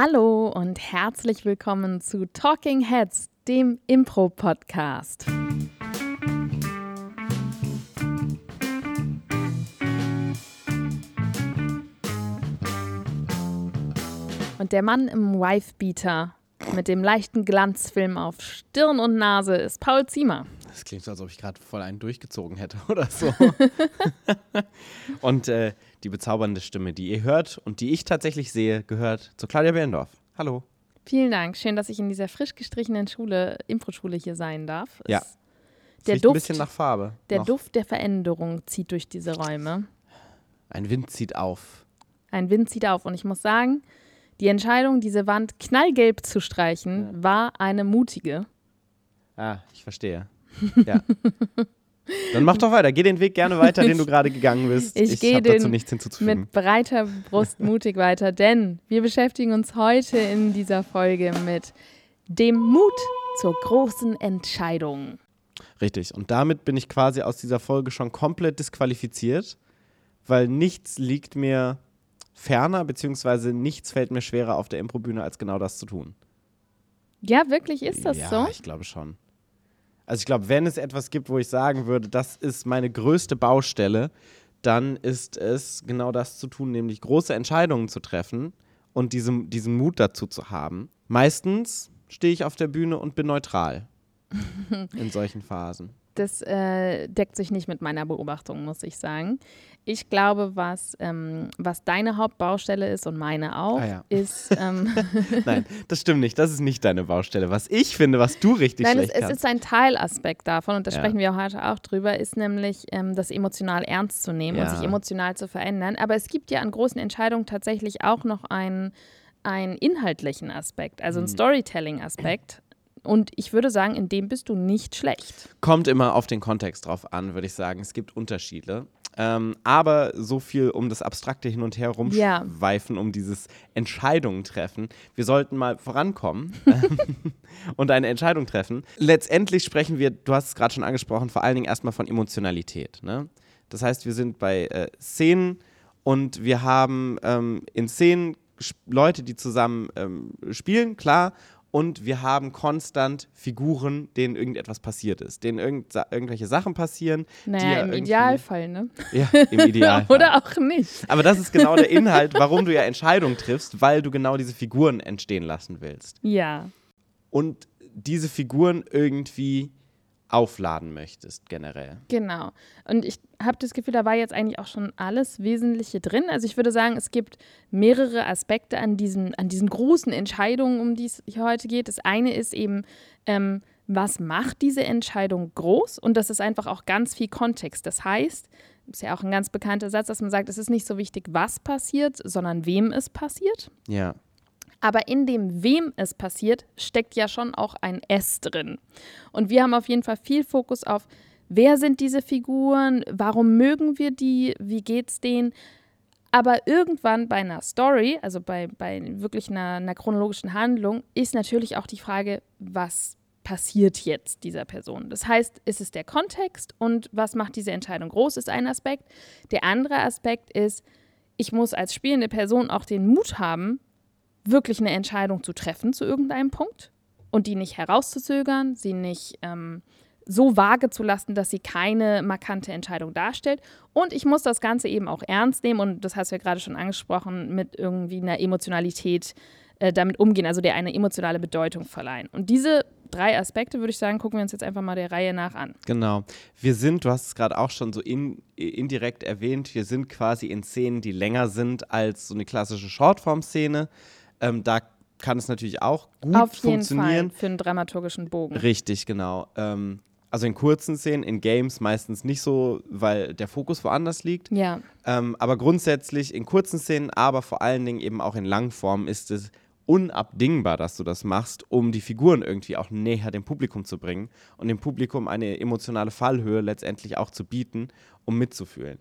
Hallo und herzlich willkommen zu Talking Heads, dem Impro-Podcast. Und der Mann im Wifebeater mit dem leichten Glanzfilm auf Stirn und Nase ist Paul Ziemer. Das klingt so, als ob ich gerade voll einen durchgezogen hätte oder so. und äh, die bezaubernde Stimme, die ihr hört und die ich tatsächlich sehe, gehört zu Claudia Behrendorf. Hallo. Vielen Dank. Schön, dass ich in dieser frisch gestrichenen Schule, Impro-Schule hier sein darf. Ja. Es, der Riecht Duft, ein bisschen nach Farbe. der noch. Duft der Veränderung zieht durch diese Räume. Ein Wind zieht auf. Ein Wind zieht auf. Und ich muss sagen, die Entscheidung, diese Wand knallgelb zu streichen, war eine mutige. Ah, ich verstehe. Ja. Dann mach doch weiter. Geh den Weg gerne weiter, den du gerade gegangen bist. Ich gehe hab dazu nichts hinzuzufügen. Mit breiter Brust mutig weiter, denn wir beschäftigen uns heute in dieser Folge mit dem Mut zur großen Entscheidung. Richtig. Und damit bin ich quasi aus dieser Folge schon komplett disqualifiziert, weil nichts liegt mir ferner, beziehungsweise nichts fällt mir schwerer auf der Improbühne, als genau das zu tun. Ja, wirklich ist das ja, so? ich glaube schon. Also ich glaube, wenn es etwas gibt, wo ich sagen würde, das ist meine größte Baustelle, dann ist es genau das zu tun, nämlich große Entscheidungen zu treffen und diesen, diesen Mut dazu zu haben. Meistens stehe ich auf der Bühne und bin neutral in solchen Phasen. Das äh, deckt sich nicht mit meiner Beobachtung, muss ich sagen. Ich glaube, was, ähm, was deine Hauptbaustelle ist und meine auch, Ah ja. ist. Ähm, Nein, das stimmt nicht. Das ist nicht deine Baustelle. Was ich finde, was du richtig Nein, es, schlecht es kannst. ist ein Teilaspekt davon, und da Ja. sprechen wir heute auch drüber, ist nämlich ähm, das emotional ernst zu nehmen und Ja. sich emotional zu verändern. Aber es gibt ja an großen Entscheidungen tatsächlich auch noch einen, einen inhaltlichen Aspekt, also einen Mhm. Storytelling-Aspekt. Und ich würde sagen, in dem bist du nicht schlecht. Kommt immer auf den Kontext drauf an, würde ich sagen. Es gibt Unterschiede. Ähm, aber so viel um das abstrakte Hin und Her Ja. rumschweifen, um dieses Entscheidungen treffen. Wir sollten mal vorankommen und eine Entscheidung treffen. Letztendlich sprechen wir, du hast es gerade schon angesprochen, vor allen Dingen erstmal von Emotionalität. Ne? Das heißt, wir sind bei äh, Szenen und wir haben ähm, in Szenen Leute, die zusammen ähm, spielen, klar. Und wir haben konstant Figuren, denen irgendetwas passiert ist, denen irgend irgendwelche Sachen passieren. Naja, ja im Idealfall, ne? Ja, im Idealfall. Oder auch nicht. Aber das ist genau der Inhalt, warum du ja Entscheidungen triffst, weil du genau diese Figuren entstehen lassen willst. Ja. Und diese Figuren irgendwie aufladen möchtest, generell. Genau. Und ich habe das Gefühl, da war jetzt eigentlich auch schon alles Wesentliche drin. Also ich würde sagen, es gibt mehrere Aspekte an diesen, an diesen großen Entscheidungen, um die es hier heute geht. Das eine ist eben, ähm, was macht diese Entscheidung groß? Und das ist einfach auch ganz viel Kontext. Das heißt, ist ja auch ein ganz bekannter Satz, dass man sagt, es ist nicht so wichtig, was passiert, sondern wem es passiert. Ja. Aber in dem, wem es passiert, steckt ja schon auch ein S drin. Und wir haben auf jeden Fall viel Fokus auf, wer sind diese Figuren, warum mögen wir die, wie geht's denen. Aber irgendwann bei einer Story, also bei, bei wirklich einer, einer chronologischen Handlung, ist natürlich auch die Frage, was passiert jetzt dieser Person. Das heißt, ist es der Kontext und was macht diese Entscheidung groß, ist ein Aspekt. Der andere Aspekt ist, ich muss als spielende Person auch den Mut haben, wirklich eine Entscheidung zu treffen zu irgendeinem Punkt und die nicht herauszuzögern, sie nicht ähm, so vage zu lassen, dass sie keine markante Entscheidung darstellt. Und ich muss das Ganze eben auch ernst nehmen und das hast du ja gerade schon angesprochen, mit irgendwie einer Emotionalität äh, damit umgehen, also der eine emotionale Bedeutung verleihen. Und diese drei Aspekte, würde ich sagen, gucken wir uns jetzt einfach mal der Reihe nach an. Genau. Wir sind, du hast es gerade auch schon so in, indirekt erwähnt, wir sind quasi in Szenen, die länger sind als so eine klassische Shortform-Szene. Ähm, da kann es natürlich auch gut Auf jeden funktionieren. Fall für einen dramaturgischen Bogen. Richtig, genau. Ähm, also in kurzen Szenen, in Games meistens nicht so, weil der Fokus woanders liegt. Ja, Ähm, aber grundsätzlich in kurzen Szenen, aber vor allen Dingen eben auch in Langform ist es unabdingbar, dass du das machst, um die Figuren irgendwie auch näher dem Publikum zu bringen und dem Publikum eine emotionale Fallhöhe letztendlich auch zu bieten, um mitzufühlen.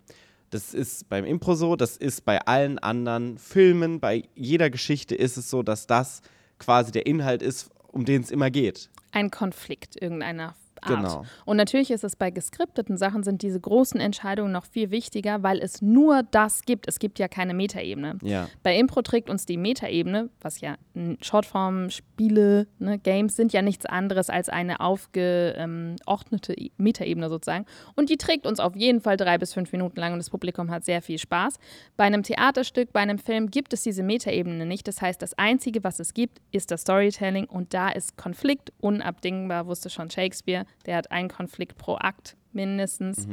Das ist beim Impro so, das ist bei allen anderen Filmen, bei jeder Geschichte ist es so, dass das quasi der Inhalt ist, um den es immer geht. ein Konflikt irgendeiner Art. Genau. Und natürlich ist es bei geskripteten Sachen sind diese großen Entscheidungen noch viel wichtiger, weil es nur das gibt. Es gibt ja keine Metaebene. Ja. Bei Impro trägt uns die Metaebene, was ja Shortform, Spiele, ne, Games sind ja nichts anderes als eine aufgeordnete I- Metaebene sozusagen. Und die trägt uns auf jeden Fall drei bis fünf Minuten lang und das Publikum hat sehr viel Spaß. Bei einem Theaterstück, bei einem Film gibt es diese Metaebene nicht. Das heißt, das Einzige, was es gibt, ist das Storytelling und da ist Konflikt unabdingbar, wusste schon Shakespeare. Der hat einen Konflikt pro Akt mindestens.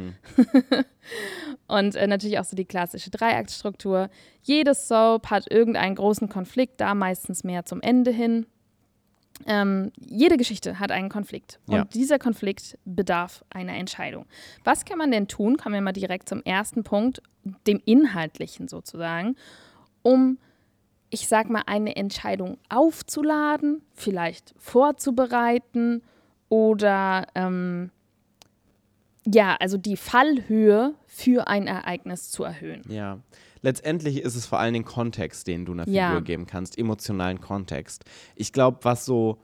Und äh, natürlich auch so die klassische Dreiaktstruktur. Jedes Soap hat irgendeinen großen Konflikt, da meistens mehr zum Ende hin. Ähm, jede Geschichte hat einen Konflikt. Und Ja. dieser Konflikt bedarf einer Entscheidung. Was kann man denn tun? Kommen wir mal direkt zum ersten Punkt, dem Inhaltlichen sozusagen, um, ich sag mal, eine Entscheidung aufzuladen, vielleicht vorzubereiten oder ähm, ja, also die Fallhöhe für ein Ereignis zu erhöhen. Ja. Letztendlich ist es vor allem den Kontext, den du einer Figur Ja. geben kannst, emotionalen Kontext. Ich glaube, was so,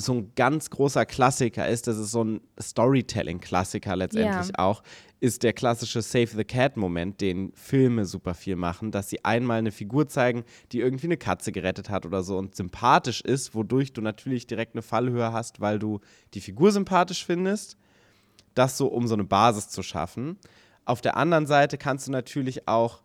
so ein ganz großer Klassiker ist, das ist so ein Storytelling-Klassiker letztendlich Ja. auch, ist der klassische Save the Cat-Moment, den Filme super viel machen, dass sie einmal eine Figur zeigen, die irgendwie eine Katze gerettet hat oder so und sympathisch ist, wodurch du natürlich direkt eine Fallhöhe hast, weil du die Figur sympathisch findest das so, um so eine Basis zu schaffen. Auf der anderen Seite kannst du natürlich auch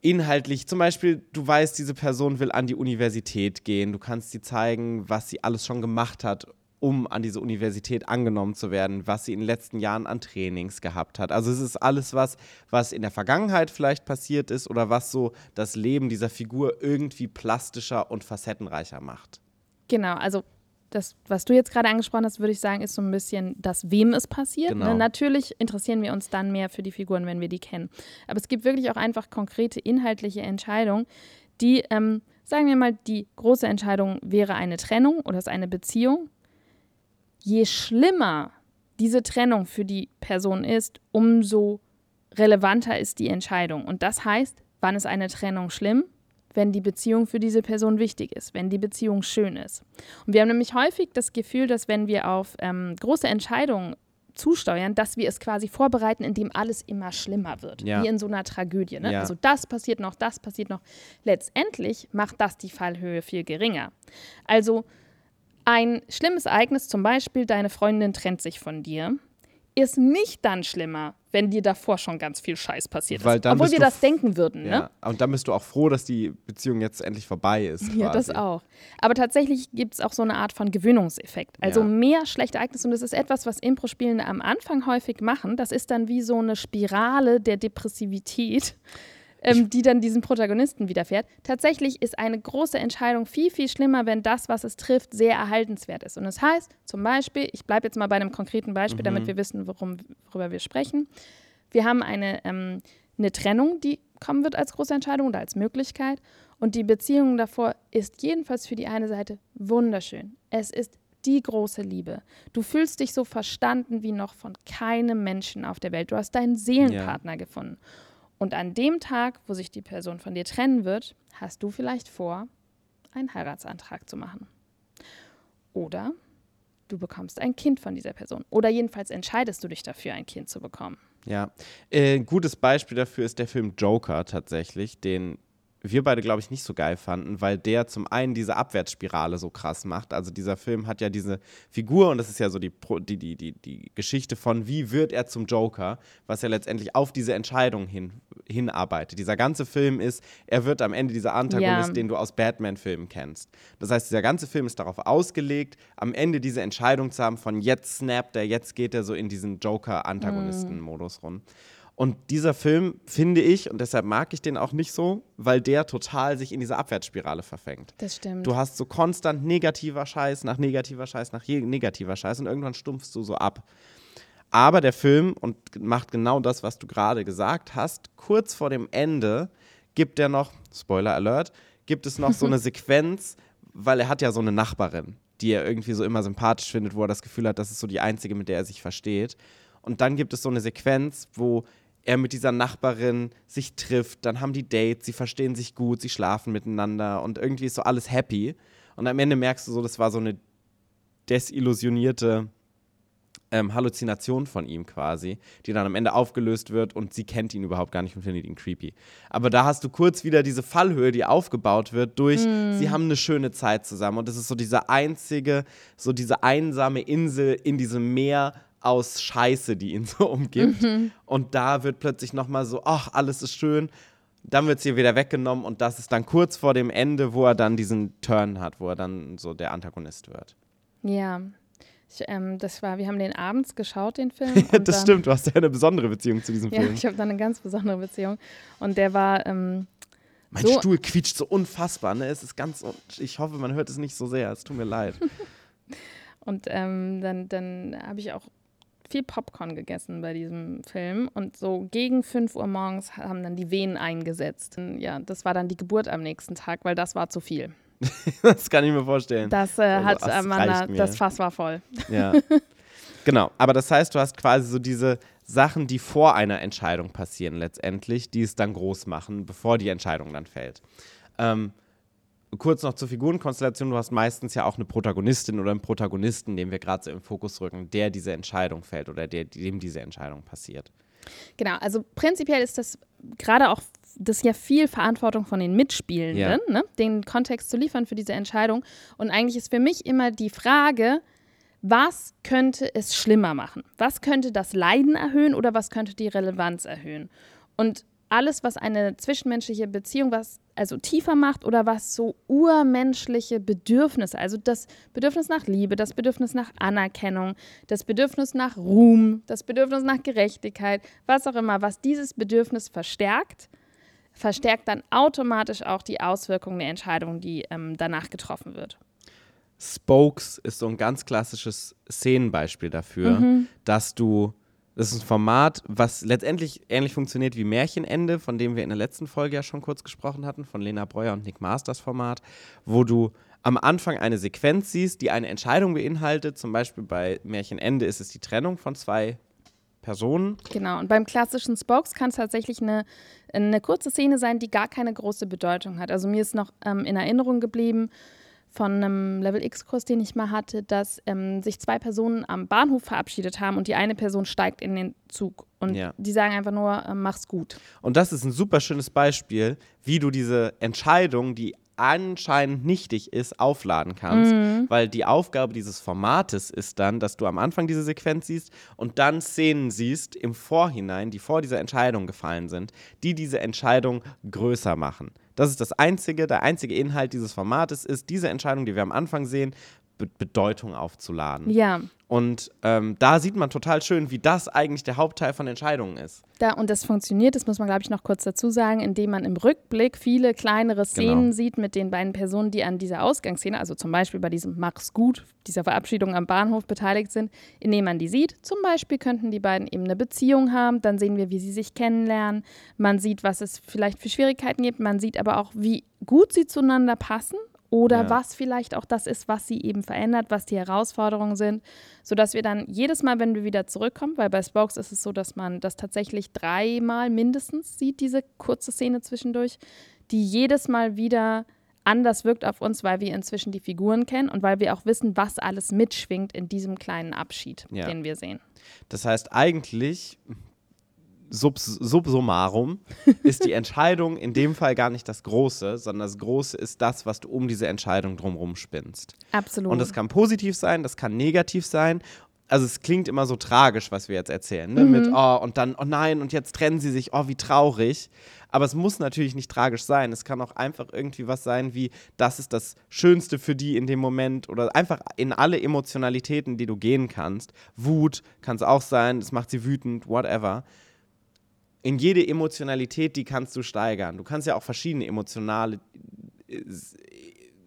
inhaltlich, zum Beispiel, du weißt, diese Person will an die Universität gehen, du kannst sie zeigen, was sie alles schon gemacht hat, um an diese Universität angenommen zu werden, was sie in den letzten Jahren an Trainings gehabt hat. Also es ist alles was, was in der Vergangenheit vielleicht passiert ist oder was so das Leben dieser Figur irgendwie plastischer und facettenreicher macht. Genau, also das, was du jetzt gerade angesprochen hast, würde ich sagen, ist so ein bisschen das, wem es passiert. Genau. Ne? Natürlich interessieren wir uns dann mehr für die Figuren, wenn wir die kennen. Aber es gibt wirklich auch einfach konkrete inhaltliche Entscheidungen, die, ähm, sagen wir mal, die große Entscheidung wäre eine Trennung oder ist eine Beziehung. Je schlimmer diese Trennung für die Person ist, umso relevanter ist die Entscheidung. Und das heißt, wann ist eine Trennung schlimm? Wenn die Beziehung für diese Person wichtig ist, wenn die Beziehung schön ist. Und wir haben nämlich häufig das Gefühl, dass wenn wir auf ähm, große Entscheidungen zusteuern, dass wir es quasi vorbereiten, indem alles immer schlimmer wird. Ja. Wie in so einer Tragödie. Ne? Ja. Also das passiert noch, das passiert noch. Letztendlich macht das die Fallhöhe viel geringer. Also ein schlimmes Ereignis, zum Beispiel deine Freundin trennt sich von dir, ist nicht dann schlimmer, wenn dir davor schon ganz viel Scheiß passiert Weil ist. Obwohl wir das denken würden. Ne? Ja. Und dann bist du auch froh, dass die Beziehung jetzt endlich vorbei ist. Ja, das quasi. auch. Aber tatsächlich gibt es auch so eine Art von Gewöhnungseffekt. Also Ja. mehr schlechte Ereignisse. Und das ist etwas, was Impro-Spielende am Anfang häufig machen. Das ist dann wie so eine Spirale der Depressivität, ähm, die dann diesem Protagonisten widerfährt. Tatsächlich ist eine große Entscheidung viel, viel schlimmer, wenn das, was es trifft, sehr erhaltenswert ist. Und das heißt zum Beispiel, ich bleibe jetzt mal bei einem konkreten Beispiel, damit wir wissen, worum, worüber wir sprechen. Wir haben eine, ähm, eine Trennung, die kommen wird als große Entscheidung oder als Möglichkeit. Und die Beziehung davor ist jedenfalls für die eine Seite wunderschön. Es ist die große Liebe. Du fühlst dich so verstanden wie noch von keinem Menschen auf der Welt. Du hast deinen Seelenpartner gefunden. Und an dem Tag, wo sich die Person von dir trennen wird, hast du vielleicht vor, einen Heiratsantrag zu machen. Oder du bekommst ein Kind von dieser Person. Oder jedenfalls entscheidest du dich dafür, ein Kind zu bekommen. Ja. Äh, ein gutes Beispiel dafür ist der Film Joker tatsächlich, den wir beide, glaube ich, nicht so geil fanden, weil der zum einen diese Abwärtsspirale so krass macht. Also dieser Film hat ja diese Figur und das ist ja so die, die, die, die, die Geschichte von, wie wird er zum Joker, was ja letztendlich auf diese Entscheidung hin, hinarbeitet. Dieser ganze Film ist, er wird am Ende dieser Antagonist, Ja. den du aus Batman-Filmen kennst. Das heißt, dieser ganze Film ist darauf ausgelegt, am Ende diese Entscheidung zu haben von jetzt snappt er, jetzt geht er so in diesen Joker-Antagonisten-Modus rum. Und dieser Film finde ich, und deshalb mag ich den auch nicht so, weil der total sich in diese Abwärtsspirale verfängt. Das stimmt. Du hast so konstant negativer Scheiß nach negativer Scheiß nach negativer Scheiß und irgendwann stumpfst du so ab. Aber der Film und macht genau das, was du gerade gesagt hast. Kurz vor dem Ende gibt er noch, Spoiler Alert, gibt es noch so eine Sequenz, weil er hat ja so eine Nachbarin, die er irgendwie so immer sympathisch findet, wo er das Gefühl hat, das ist so die einzige, mit der er sich versteht. Und dann gibt es so eine Sequenz, wo er mit dieser Nachbarin sich trifft, dann haben die Dates, sie verstehen sich gut, sie schlafen miteinander und irgendwie ist so alles happy. Und am Ende merkst du so, das war so eine desillusionierte ähm, Halluzination von ihm quasi, die dann am Ende aufgelöst wird und sie kennt ihn überhaupt gar nicht und findet ihn creepy. Aber da hast du kurz wieder diese Fallhöhe, die aufgebaut wird durch, mm. sie haben eine schöne Zeit zusammen und es ist so diese einzige, so diese einsame Insel in diesem Meer aus Scheiße, die ihn so umgibt. Mhm. Und da wird plötzlich nochmal so, ach, alles ist schön. Dann wird sie wieder weggenommen und das ist dann kurz vor dem Ende, wo er dann diesen Turn hat, wo er dann so der Antagonist wird. Ja, ich, ähm, das war, wir haben den abends geschaut, den Film. das dann, stimmt, du hast ja eine besondere Beziehung zu diesem Film. Ja, ich habe da eine ganz besondere Beziehung. Und der war. Ähm, mein so Stuhl quietscht so unfassbar, ne? Es ist ganz. Ich hoffe, man hört es nicht so sehr. Es tut mir leid. und ähm, dann, dann habe ich auch viel Popcorn gegessen bei diesem Film und so gegen 5 Uhr morgens haben dann die Venen eingesetzt. Ja, das war dann die Geburt am nächsten Tag, weil das war zu viel. das kann ich mir vorstellen. Das äh, also, hat das, Amanda, das Fass war voll. Ja. genau, aber das heißt, du hast quasi so diese Sachen, die vor einer Entscheidung passieren letztendlich, die es dann groß machen, bevor die Entscheidung dann fällt. Ähm, kurz noch zur Figurenkonstellation, du hast meistens ja auch eine Protagonistin oder einen Protagonisten, den wir gerade so im Fokus rücken, der diese Entscheidung fällt oder der, dem diese Entscheidung passiert. Genau, also prinzipiell ist das gerade auch das ist ja viel Verantwortung von den Mitspielenden, ja. ne? den Kontext zu liefern für diese Entscheidung. Und eigentlich ist für mich immer die Frage, was könnte es schlimmer machen? Was könnte das Leiden erhöhen oder was könnte die Relevanz erhöhen? Und alles, was eine zwischenmenschliche Beziehung was also tiefer macht oder was so urmenschliche Bedürfnisse, also das Bedürfnis nach Liebe, das Bedürfnis nach Anerkennung, das Bedürfnis nach Ruhm, das Bedürfnis nach Gerechtigkeit, was auch immer, was dieses Bedürfnis verstärkt, verstärkt dann automatisch auch die Auswirkungen der Entscheidung, die ähm, danach getroffen wird. Spokes ist so ein ganz klassisches Szenenbeispiel dafür, mhm. dass du das ist ein Format, was letztendlich ähnlich funktioniert wie Märchenende, von dem wir in der letzten Folge ja schon kurz gesprochen hatten, von Lena Breuer und Nick Masters Format, wo du am Anfang eine Sequenz siehst, die eine Entscheidung beinhaltet. Zum Beispiel bei Märchenende ist es die Trennung von zwei Personen. Genau, und beim klassischen Spokes kann es tatsächlich eine, eine kurze Szene sein, die gar keine große Bedeutung hat. Also mir ist noch ähm, in Erinnerung geblieben, von einem Level X-Kurs, den ich mal hatte, dass ähm, sich zwei Personen am Bahnhof verabschiedet haben und die eine Person steigt in den Zug. Und ja. die sagen einfach nur, äh, mach's gut. Und das ist ein super schönes Beispiel, wie du diese Entscheidung, die anscheinend nichtig ist, aufladen kannst. Mhm. Weil die Aufgabe dieses Formates ist dann, dass du am Anfang diese Sequenz siehst und dann Szenen siehst im Vorhinein, die vor dieser Entscheidung gefallen sind, die diese Entscheidung größer machen. Das ist das einzige, der einzige Inhalt dieses Formates ist, diese Entscheidung, die wir am Anfang sehen, Be Bedeutung aufzuladen. Ja. Und ähm, da sieht man total schön, wie das eigentlich der Hauptteil von Entscheidungen ist. Da, und das funktioniert, das muss man, glaube ich, noch kurz dazu sagen, indem man im Rückblick viele kleinere Szenen genau. sieht mit den beiden Personen, die an dieser Ausgangsszene, also zum Beispiel bei diesem Mach's gut, dieser Verabschiedung am Bahnhof beteiligt sind, indem man die sieht. Zum Beispiel könnten die beiden eben eine Beziehung haben, dann sehen wir, wie sie sich kennenlernen. Man sieht, was es vielleicht für Schwierigkeiten gibt, man sieht aber auch, wie gut sie zueinander passen oder ja. was vielleicht auch das ist, was sie eben verändert, was die Herausforderungen sind, sodass wir dann jedes Mal, wenn wir wieder zurückkommen, weil bei Spokes ist es so, dass man das tatsächlich dreimal mindestens sieht, diese kurze Szene zwischendurch, die jedes Mal wieder anders wirkt auf uns, weil wir inzwischen die Figuren kennen und weil wir auch wissen, was alles mitschwingt in diesem kleinen Abschied, ja. den wir sehen. Das heißt, eigentlich sub, subsummarum ist die Entscheidung in dem Fall gar nicht das Große, sondern das Große ist das, was du um diese Entscheidung drumherum spinnst. Absolut. Und das kann positiv sein, das kann negativ sein. Also es klingt immer so tragisch, was wir jetzt erzählen, ne? Mhm. mit oh und dann oh nein und jetzt trennen sie sich, oh wie traurig. Aber es muss natürlich nicht tragisch sein. Es kann auch einfach irgendwie was sein, wie das ist das Schönste für die in dem Moment oder einfach in alle Emotionalitäten, die du gehen kannst. Wut kann es auch sein, es macht sie wütend, whatever in jede Emotionalität, die kannst du steigern. Du kannst ja auch verschiedene emotionale äh,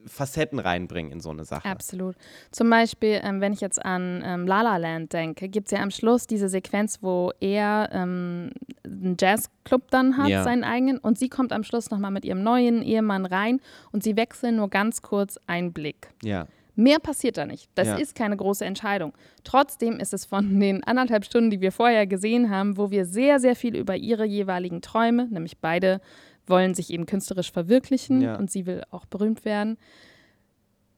Facetten reinbringen in so eine Sache. Absolut. Zum Beispiel, ähm, wenn ich jetzt an ähm, La La Land denke, gibt es ja am Schluss diese Sequenz, wo er ähm, einen Jazzclub dann hat, ja. seinen eigenen, und sie kommt am Schluss nochmal mit ihrem neuen Ehemann rein und sie wechseln nur ganz kurz einen Blick. Ja. Mehr passiert da nicht. Das ja. ist keine große Entscheidung. Trotzdem ist es von den anderthalb Stunden, die wir vorher gesehen haben, wo wir sehr, sehr viel über ihre jeweiligen Träume, nämlich beide wollen sich eben künstlerisch verwirklichen ja. und sie will auch berühmt werden,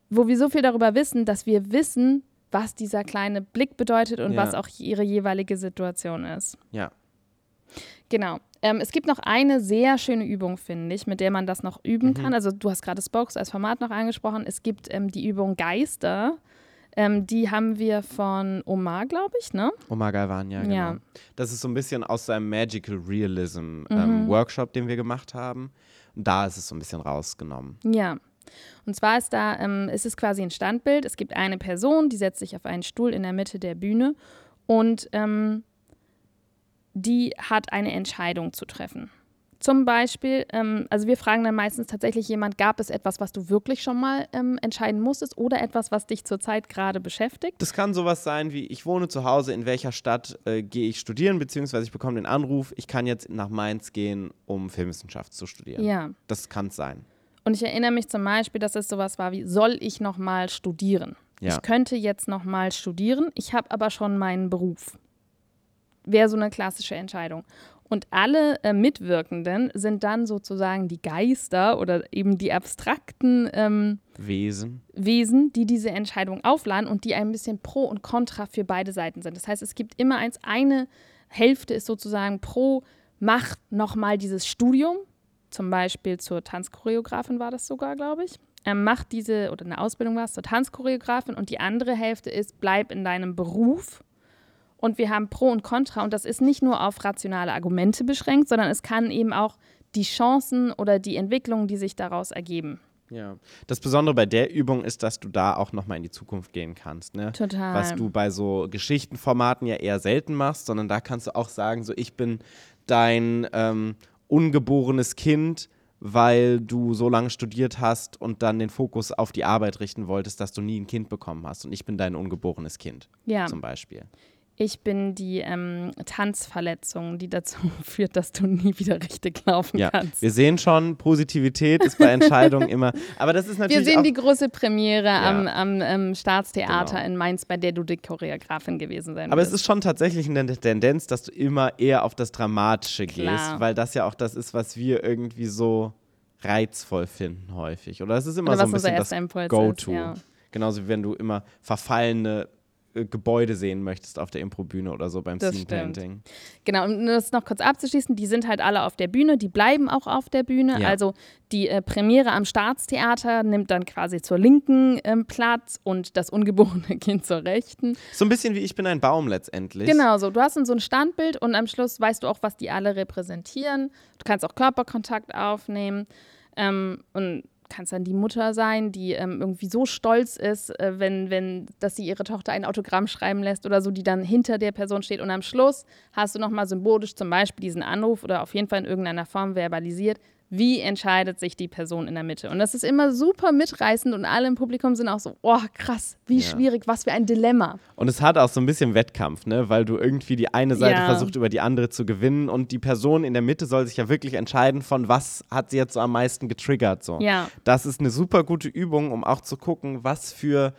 wo wir so viel darüber wissen, dass wir wissen, was dieser kleine Blick bedeutet und Ja. was auch ihre jeweilige Situation ist. Ja. Genau. Ähm, es gibt noch eine sehr schöne Übung, finde ich, mit der man das noch üben Mhm. kann. Also du hast gerade Spokes als Format noch angesprochen. Es gibt ähm, die Übung Geister. Ähm, die haben wir von Omar, glaube ich, ne? Omar Galvan, ja, genau. Ja. Das ist so ein bisschen aus seinem Magical Realism Mhm. ähm, Workshop, den wir gemacht haben. Und da ist es so ein bisschen rausgenommen. Ja. Und zwar ist da, ähm, ist es quasi ein Standbild. Es gibt eine Person, die setzt sich auf einen Stuhl in der Mitte der Bühne und ähm, die hat eine Entscheidung zu treffen. Zum Beispiel, ähm, also wir fragen dann meistens tatsächlich jemand, gab es etwas, was du wirklich schon mal ähm, entscheiden musstest oder etwas, was dich zurzeit gerade beschäftigt? Das kann sowas sein wie, ich wohne zu Hause, in welcher Stadt äh, gehe ich studieren, beziehungsweise ich bekomme den Anruf, ich kann jetzt nach Mainz gehen, um Filmwissenschaft zu studieren. Ja. Das kann es sein. Und ich erinnere mich zum Beispiel, dass es sowas war wie, soll ich noch mal studieren? Ja. Ich könnte jetzt noch mal studieren, ich habe aber schon meinen Beruf. Wäre so eine klassische Entscheidung. Und alle äh, Mitwirkenden sind dann sozusagen die Geister oder eben die abstrakten ähm, Wesen. Wesen, die diese Entscheidung aufladen und die ein bisschen pro und contra für beide Seiten sind. Das heißt, es gibt immer eins, eine Hälfte ist sozusagen pro, mach nochmal dieses Studium, zum Beispiel zur Tanzchoreografin war das sogar, glaube ich. Ähm, mach diese, oder eine Ausbildung war es, zur Tanzchoreografin und die andere Hälfte ist, bleib in deinem Beruf. Und wir haben Pro und Contra und das ist nicht nur auf rationale Argumente beschränkt, sondern es kann eben auch die Chancen oder die Entwicklungen, die sich daraus ergeben. Ja. Das Besondere bei der Übung ist, dass du da auch nochmal in die Zukunft gehen kannst. Ne? Total. Was du bei so Geschichtenformaten ja eher selten machst, sondern da kannst du auch sagen, so ich bin dein ähm, ungeborenes Kind, weil du so lange studiert hast und dann den Fokus auf die Arbeit richten wolltest, dass du nie ein Kind bekommen hast. Und ich bin dein ungeborenes Kind Ja. zum Beispiel. Ich bin die ähm, Tanzverletzung, die dazu führt, dass du nie wieder richtig laufen Ja, kannst. wir sehen schon, Positivität ist bei Entscheidungen immer. Aber das ist Wir natürlich sehen auch die große Premiere am, am ähm, Staatstheater Genau. in Mainz, bei der du die Choreografin gewesen sein Aber es wirst. ist schon tatsächlich eine Tendenz, dass du immer eher auf das Dramatische Klar. gehst, weil das ja auch das ist, was wir irgendwie so reizvoll finden häufig. Oder es ist immer Oder so ein bisschen das Go-To. ja. Genauso wie wenn du immer verfallene Gebäude sehen möchtest auf der Improbühne oder so beim Das Scene stimmt. Painting. Genau, um das noch kurz abzuschließen, die sind halt alle auf der Bühne, die bleiben auch auf der Bühne. Ja. Also die äh, Premiere am Staatstheater nimmt dann quasi zur linken ähm, Platz und das ungeborene Kind zur rechten. So ein bisschen wie ich bin ein Baum letztendlich. Genau so. Du hast dann so ein Standbild und am Schluss weißt du auch, was die alle repräsentieren. Du kannst auch Körperkontakt aufnehmen ähm, und kannst dann die Mutter sein, die ähm, irgendwie so stolz ist, äh, wenn, wenn, dass sie ihre Tochter ein Autogramm schreiben lässt oder so, die dann hinter der Person steht. Und am Schluss hast du nochmal symbolisch zum Beispiel diesen Anruf oder auf jeden Fall in irgendeiner Form verbalisiert, wie entscheidet sich die Person in der Mitte. Und das ist immer super mitreißend und alle im Publikum sind auch so, oh krass, wie Ja. schwierig, was für ein Dilemma. Und es hat auch so ein bisschen Wettkampf, ne? weil du irgendwie die eine Seite Ja. versucht, über die andere zu gewinnen und die Person in der Mitte soll sich ja wirklich entscheiden, von was hat sie jetzt so am meisten getriggert. So. Ja. Das ist eine super gute Übung, um auch zu gucken, was für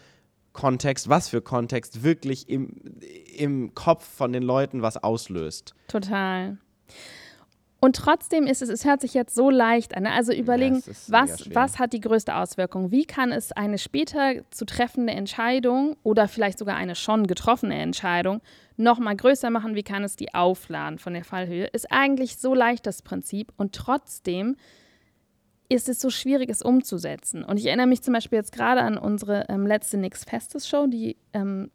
Kontext, was für Kontext wirklich im, im Kopf von den Leuten was auslöst. Total. Und trotzdem ist es, es hört sich jetzt so leicht an. ne? Also überlegen, mega was, was hat die größte Auswirkung? Wie kann es eine später zu treffende Entscheidung oder vielleicht sogar eine schon getroffene Entscheidung noch mal größer machen? Wie kann es die aufladen von der Fallhöhe? Ist eigentlich so leicht das Prinzip und trotzdem ist es so schwierig, es umzusetzen. Und ich erinnere mich zum Beispiel jetzt gerade an unsere ähm, letzte Nix Festes Show, die ähm,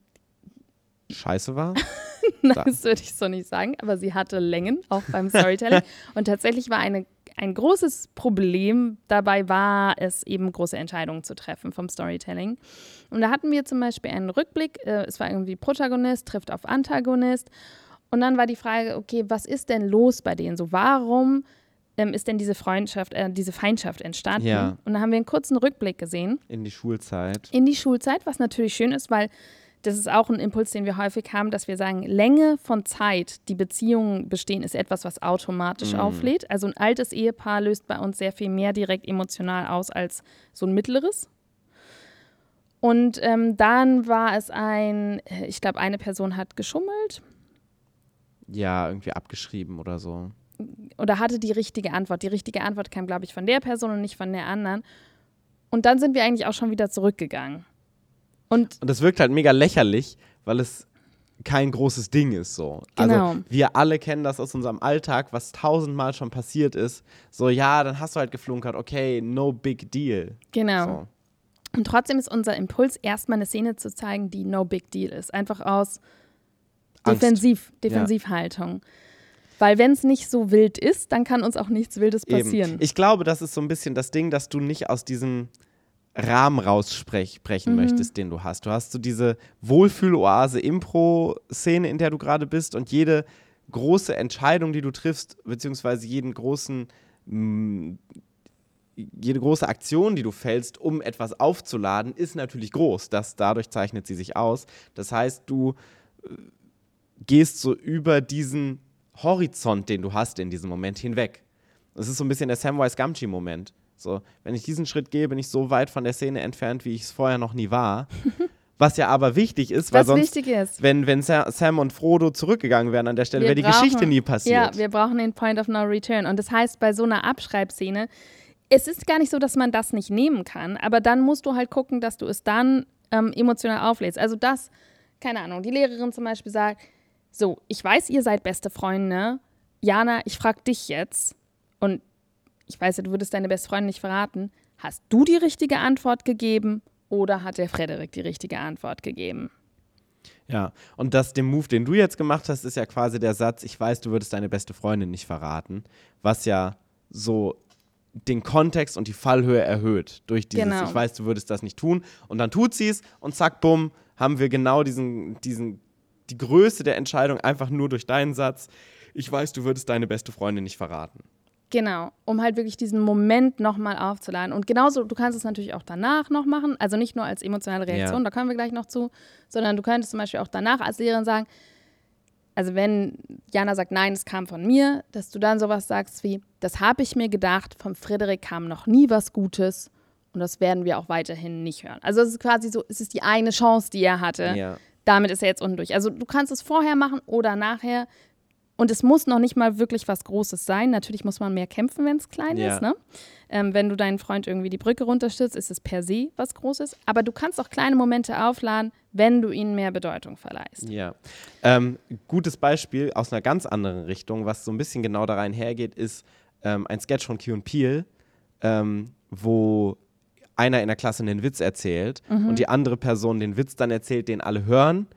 Scheiße war? Nein, das würde ich so nicht sagen, aber sie hatte Längen, auch beim Storytelling. und tatsächlich war eine, ein großes Problem dabei, war es eben große Entscheidungen zu treffen vom Storytelling. Und da hatten wir zum Beispiel einen Rückblick, äh, es war irgendwie Protagonist trifft auf Antagonist. Und dann war die Frage, okay, was ist denn los bei denen? So, warum ähm, ist denn diese Freundschaft, äh, diese Feindschaft entstanden? Ja. Und da haben wir einen kurzen Rückblick gesehen In die Schulzeit. in die Schulzeit, was natürlich schön ist, weil das ist auch ein Impuls, den wir häufig haben, dass wir sagen, Länge von Zeit, die Beziehungen bestehen, ist etwas, was automatisch auflädt. Also ein altes Ehepaar löst bei uns sehr viel mehr direkt emotional aus als so ein mittleres. Und ähm, dann war es ein, äh, ich glaube, eine Person hat geschummelt Ja, irgendwie abgeschrieben oder so. oder hatte die richtige Antwort. Die richtige Antwort kam, glaube ich, von der Person und nicht von der anderen. Und dann sind wir eigentlich auch schon wieder zurückgegangen. Und, Und das wirkt halt mega lächerlich, weil es kein großes Ding ist so. Genau. Also wir alle kennen das aus unserem Alltag, was tausendmal schon passiert ist. So, ja, dann hast du halt geflunkert, okay, no big deal. genau. So. Und trotzdem ist unser Impuls, erstmal eine Szene zu zeigen, die no big deal ist. Einfach aus Angst. Defensiv, Defensivhaltung. Weil wenn es nicht so wild ist, dann kann uns auch nichts Wildes passieren. Eben. Ich glaube, das ist so ein bisschen das Ding, dass du nicht aus diesem Rahmen raussprechen Mhm. möchtest, den du hast. Du hast so diese Wohlfühl-Oase-Impro-Szene, in der du gerade bist und jede große Entscheidung, die du triffst, beziehungsweise jeden großen, mh, jede große Aktion, die du fällst, um etwas aufzuladen, ist natürlich groß. Das, dadurch zeichnet sie sich aus. Das heißt, du äh, gehst so über diesen Horizont, den du hast in diesem Moment hinweg. Das ist so ein bisschen der Samwise Gamgee-Moment. So, wenn ich diesen Schritt gehe, bin ich so weit von der Szene entfernt, wie ich es vorher noch nie war. Was ja aber wichtig ist, weil Was sonst, wichtig ist. wenn, wenn Sa- Sam und Frodo zurückgegangen wären an der Stelle, wäre die brauchen- Geschichte nie passiert. Ja, wir brauchen den Point of No Return. Und das heißt, bei so einer Abschreibszene, es ist gar nicht so, dass man das nicht nehmen kann, aber dann musst du halt gucken, dass du es dann ähm, emotional auflädst. Also das, keine Ahnung, die Lehrerin zum Beispiel sagt, so, ich weiß, ihr seid beste Freunde. Jana, ich frage dich jetzt und ich weiß ja, du würdest deine beste Freundin nicht verraten. Hast du die richtige Antwort gegeben oder hat der Frederik die richtige Antwort gegeben? Ja, und das, den Move, den du jetzt gemacht hast, ist ja quasi der Satz, ich weiß, du würdest deine beste Freundin nicht verraten, was ja so den Kontext und die Fallhöhe erhöht durch dieses, Genau. ich weiß, du würdest das nicht tun und dann tut sie es und zack, bumm, haben wir genau diesen, diesen, die Größe der Entscheidung einfach nur durch deinen Satz, ich weiß, du würdest deine beste Freundin nicht verraten. Genau, um halt wirklich diesen Moment nochmal aufzuladen. Und genauso, du kannst es natürlich auch danach noch machen, also nicht nur als emotionale Reaktion, Ja. da kommen wir gleich noch zu, sondern du könntest zum Beispiel auch danach als Lehrerin sagen, also wenn Jana sagt, nein, es kam von mir, dass du dann sowas sagst wie, das habe ich mir gedacht, vom Frederik kam noch nie was Gutes und das werden wir auch weiterhin nicht hören. Also es ist quasi so, es ist die eine Chance, die er hatte. Ja. Damit ist er jetzt unten durch. Also du kannst es vorher machen oder nachher. Und es muss noch nicht mal wirklich was Großes sein. Natürlich muss man mehr kämpfen, wenn es klein Ja. ist. Ne? Ähm, wenn du deinen Freund irgendwie die Brücke runterstürzt, ist es per se was Großes. Aber du kannst auch kleine Momente aufladen, wenn du ihnen mehr Bedeutung verleihst. Ja. Ähm, gutes Beispiel aus einer ganz anderen Richtung, was so ein bisschen genau da rein hergeht, ist ähm, ein Sketch von Key und Peele, ähm, wo einer in der Klasse einen Witz erzählt und die andere Person den Witz dann erzählt, den alle hören.